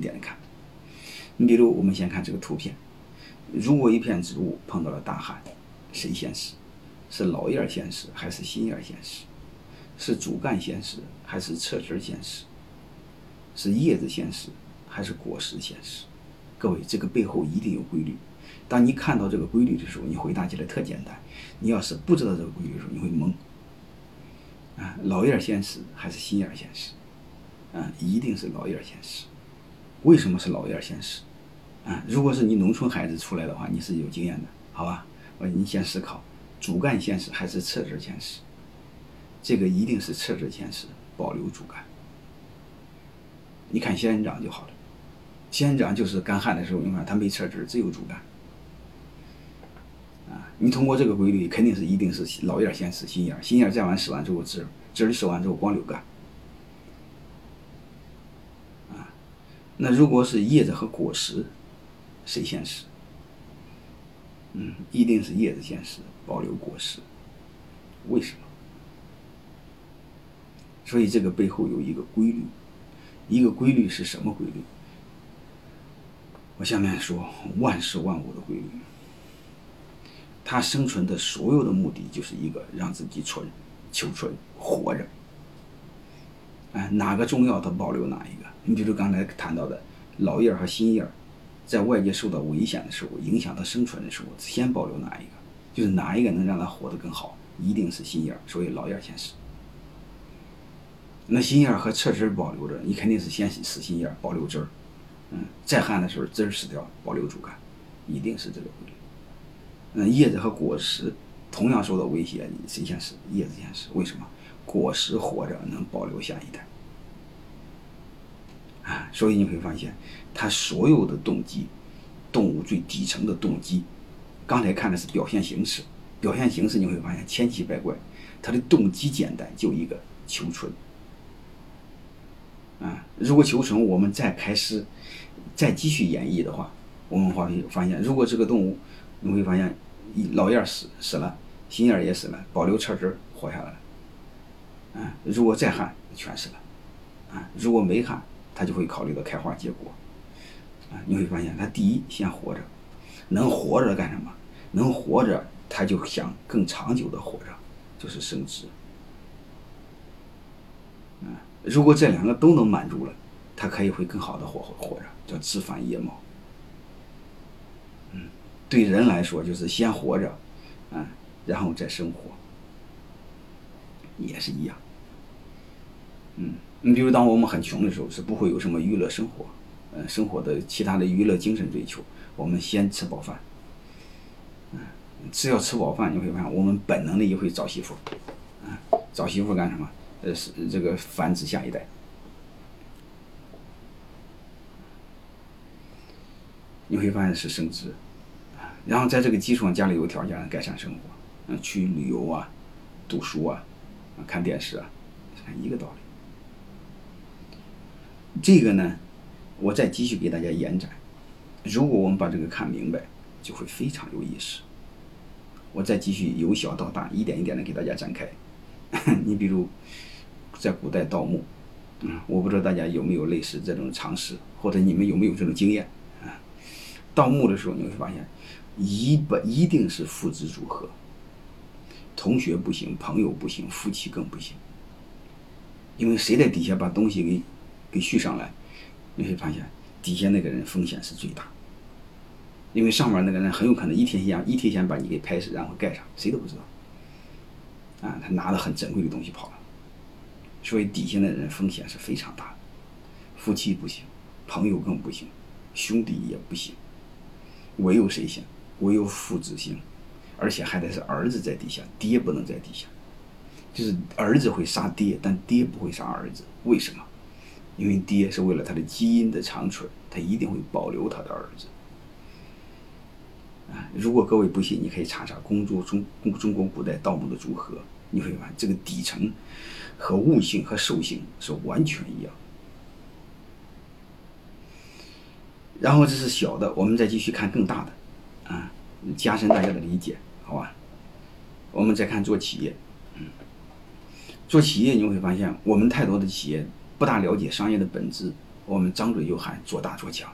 点看。你比如我们先看这个图片，如果一片植物碰到了大旱，谁先死？是老叶先死还是新叶先死？是主干先死还是侧枝先死？是叶子先死还是果实先死？各位，这个背后一定有规律。当你看到这个规律的时候，你回答起来特简单。你要是不知道这个规律的时候，你会懵。啊，老叶先死还是新叶先死？啊，一定是老叶先死。为什么是老叶先死？啊，如果是你农村孩子出来的话，你是有经验的，好吧？我你先思考，主干先死还是侧枝先死？这个一定是侧枝先死，保留主干。你看仙人掌就好了。仙人掌就是干旱的时候，你看它没侧枝，只有主干。啊，你通过这个规律，肯定是一定是老叶先死，新叶，新叶再完死完之后，枝枝死完之后光留干。那如果是叶子和果实，谁先死？嗯，一定是叶子先死，保留果实。为什么？所以这个背后有一个规律，一个规律是什么规律？我下面说万事万物的规律，它生存的所有的目的就是一个让自己存，求存，活着。哎，哪个重要，它保留哪一个。你比如刚才谈到的老叶和新叶，在外界受到危险的时候，影响它生存的时候，先保留哪一个？就是哪一个能让它活得更好，一定是新叶，所以老叶先死。那新叶和侧枝保留着，你肯定是先死新叶，保留枝儿。嗯，再旱的时候枝儿死掉，保留主干，一定是这个规律。嗯，叶子和果实同样受到威胁，你谁先死？叶子先死。为什么？果实活着能保留下一代。啊，所以你会发现，它所有的动机，动物最底层的动机，刚才看的是表现形式，表现形式你会发现千奇百怪，它的动机简单，就一个求存。啊，如果求存，我们再开始。再继续演绎的话，我们会发现，如果这个动物，你会发现，老叶死死了，新叶也死了，保留侧枝活下来了。啊，如果再旱，全死了。啊，如果没旱，他就会考虑到开花结果。啊，你会发现，他第一先活着，能活着干什么？能活着，他就想更长久的活着，就是生殖。啊，如果这两个都能满足了。他可以会更好的活活着，叫枝繁叶茂。嗯，对人来说就是先活着，嗯，然后再生活，也是一样。嗯，你比如当我们很穷的时候，是不会有什么娱乐生活，嗯，生活的其他的娱乐精神追求，我们先吃饱饭。嗯，只要吃饱饭，你会发现我们本能的也会找媳妇，嗯，找媳妇干什么？呃，是这个繁殖下一代。你会发现是升值，然后在这个基础上，家里有条件改善生活，嗯，去旅游啊，读书，啊，看电视啊，一个道理。这个呢，我再继续给大家延展。如果我们把这个看明白，就会非常有意思。我再继续由小到大，一点一点的给大家展开。你比如，在古代盗墓，嗯，我不知道大家有没有类似这种常识，或者你们有没有这种经验。盗墓的时候，你会发现，一不一定是父子组合，同学不行，朋友不行，夫妻更不行。因为谁在底下把东西给给续上来，你会发现底下那个人风险是最大。因为上面那个人很有可能一天先一天先把你给拍死，然后盖上，谁都不知道。啊，他拿了很珍贵的东西跑了，所以底下的人风险是非常大的。夫妻不行，朋友更不行，兄弟也不行。唯有谁行？唯有父子行，而且还得是儿子在底下，爹不能在底下。就是儿子会杀爹，但爹不会杀儿子。为什么？因为爹是为了他的基因的长存，他一定会保留他的儿子。啊，如果各位不信，你可以查查公主中中国古代盗墓的组合，你会发现这个底层和悟性和兽性是完全一样。然后这是小的，我们再继续看更大的，啊，加深大家的理解，好吧？我们再看做企业，嗯，做企业你会发现，我们太多的企业不大了解商业的本质，我们张嘴就喊做大做强，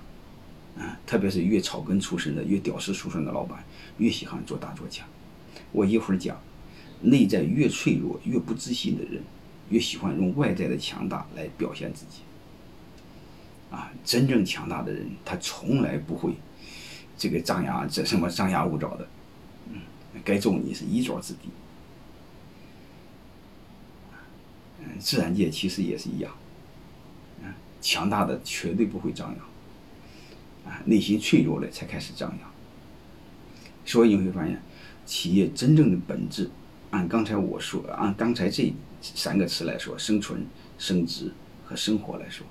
啊，特别是越草根出身的、越屌丝出身的老板，越喜欢做大做强。我一会儿讲，内在越脆弱、越不自信的人，越喜欢用外在的强大来表现自己。啊，真正强大的人，他从来不会这个张牙这什么张牙舞爪的，嗯，该揍你是一爪之地。嗯，自然界其实也是一样，强大的绝对不会张扬，啊，内心脆弱的才开始张扬。所以你会发现，企业真正的本质，按刚才我说，按刚才这三个词来说，生存、升值和生活来说，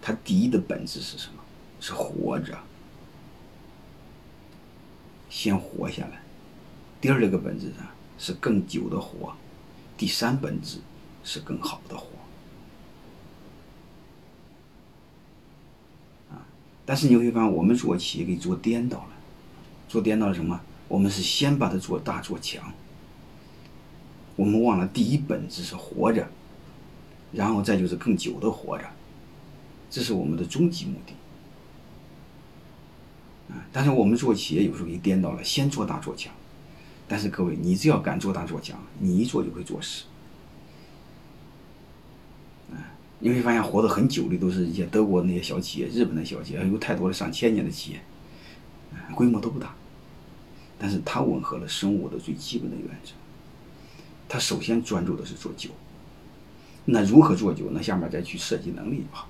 它第一的本质是什么？是活着，先活下来。第二个本质呢，是更久的活。第三本质。是更好的活，啊！但是你会发现，我们做企业给做颠倒了，做颠倒了什么？我们是先把它做大做强，我们忘了第一本质是活着，然后再就是更久的活着，这是我们的终极目的。啊！但是我们做企业有时候给颠倒了，先做大做强，但是各位，你只要敢做大做强，你一做就会做死。你会发现，活得很久的都是一些德国那些小企业、日本的小企业，有太多的上千年的企业，规模都不大，但是它吻合了生物的最基本的原则。它首先专注的是做酒，那如何做酒？那下面再去设计能力吧。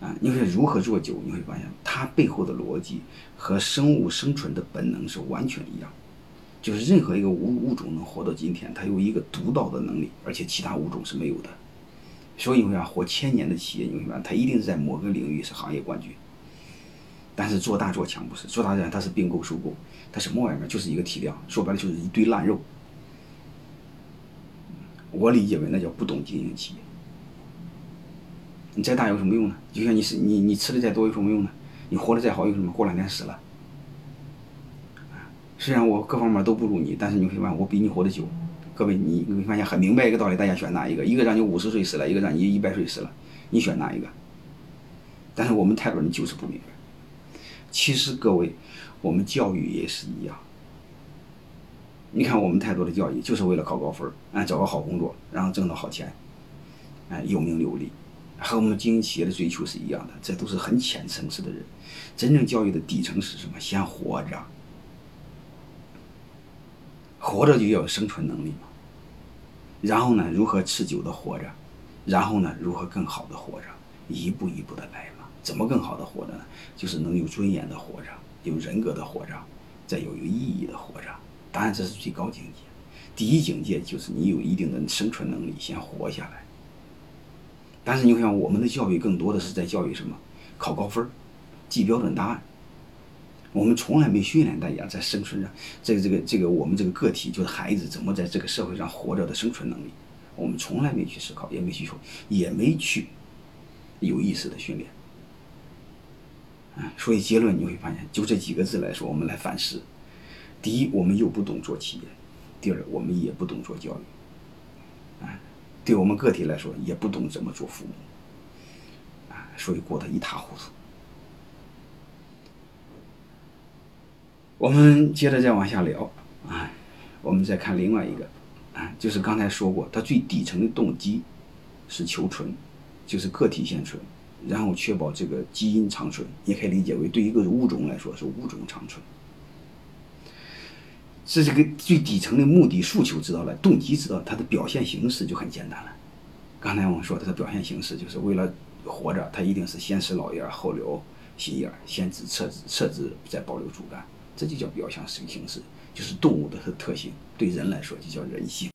啊，你会如何做酒？你会发现，它背后的逻辑和生物生存的本能是完全一样，就是任何一个物物种能活到今天，它有一个独到的能力，而且其他物种是没有的。所以你会活千年的企业，你会发现它一定是在某个领域是行业冠军。但是做大做强不是，做大做强它是并购收购，它什么玩意儿？就是一个体量，说白了就是一堆烂肉。我理解为那叫不懂经营企业。你再大有什么用呢？就像你是你你吃的再多有什么用呢？你活得再好有什么？过两天死了。虽然我各方面都不如你，但是你会发现我比你活得久。各位，你你会发现很明白一个道理，大家选哪一个？一个让你五十岁死了，一个让你一百岁死了，你选哪一个？但是我们太多人就是不明白。其实各位，我们教育也是一样。你看我们太多的教育就是为了考高分，啊，找个好工作，然后挣到好钱，哎，有名有利，和我们经营企业的追求是一样的。这都是很浅层次的人。真正教育的底层是什么？先活着，活着就要有生存能力嘛。然后呢，如何持久的活着？然后呢，如何更好的活着？一步一步的来嘛。怎么更好的活着呢？就是能有尊严的活着，有人格的活着，再有有意义的活着。当然这是最高境界。第一境界就是你有一定的生存能力，先活下来。但是你看，我们的教育更多的是在教育什么？考高分，记标准答案。我们从来没训练大家在生存上，这个这个这个我们这个个体就是孩子怎么在这个社会上活着的生存能力，我们从来没去思考，也没去说，也没去有意识的训练。啊，所以结论你会发现，就这几个字来说，我们来反思：第一，我们又不懂做企业；第二，我们也不懂做教育。啊，对我们个体来说，也不懂怎么做父母。啊，所以过得一塌糊涂。我们接着再往下聊啊，我们再看另外一个啊，就是刚才说过，它最底层的动机是求存，就是个体先存，然后确保这个基因长存，也可以理解为对一个物种来说是物种长存。这是个最底层的目的诉求知道了，动机知道，它的表现形式就很简单了。刚才我们说它的表现形式就是为了活着，它一定是先使老叶后留新叶先枝撤枝撤枝再保留主干。这就叫表象形式，就是动物的特性。对人来说，就叫人性。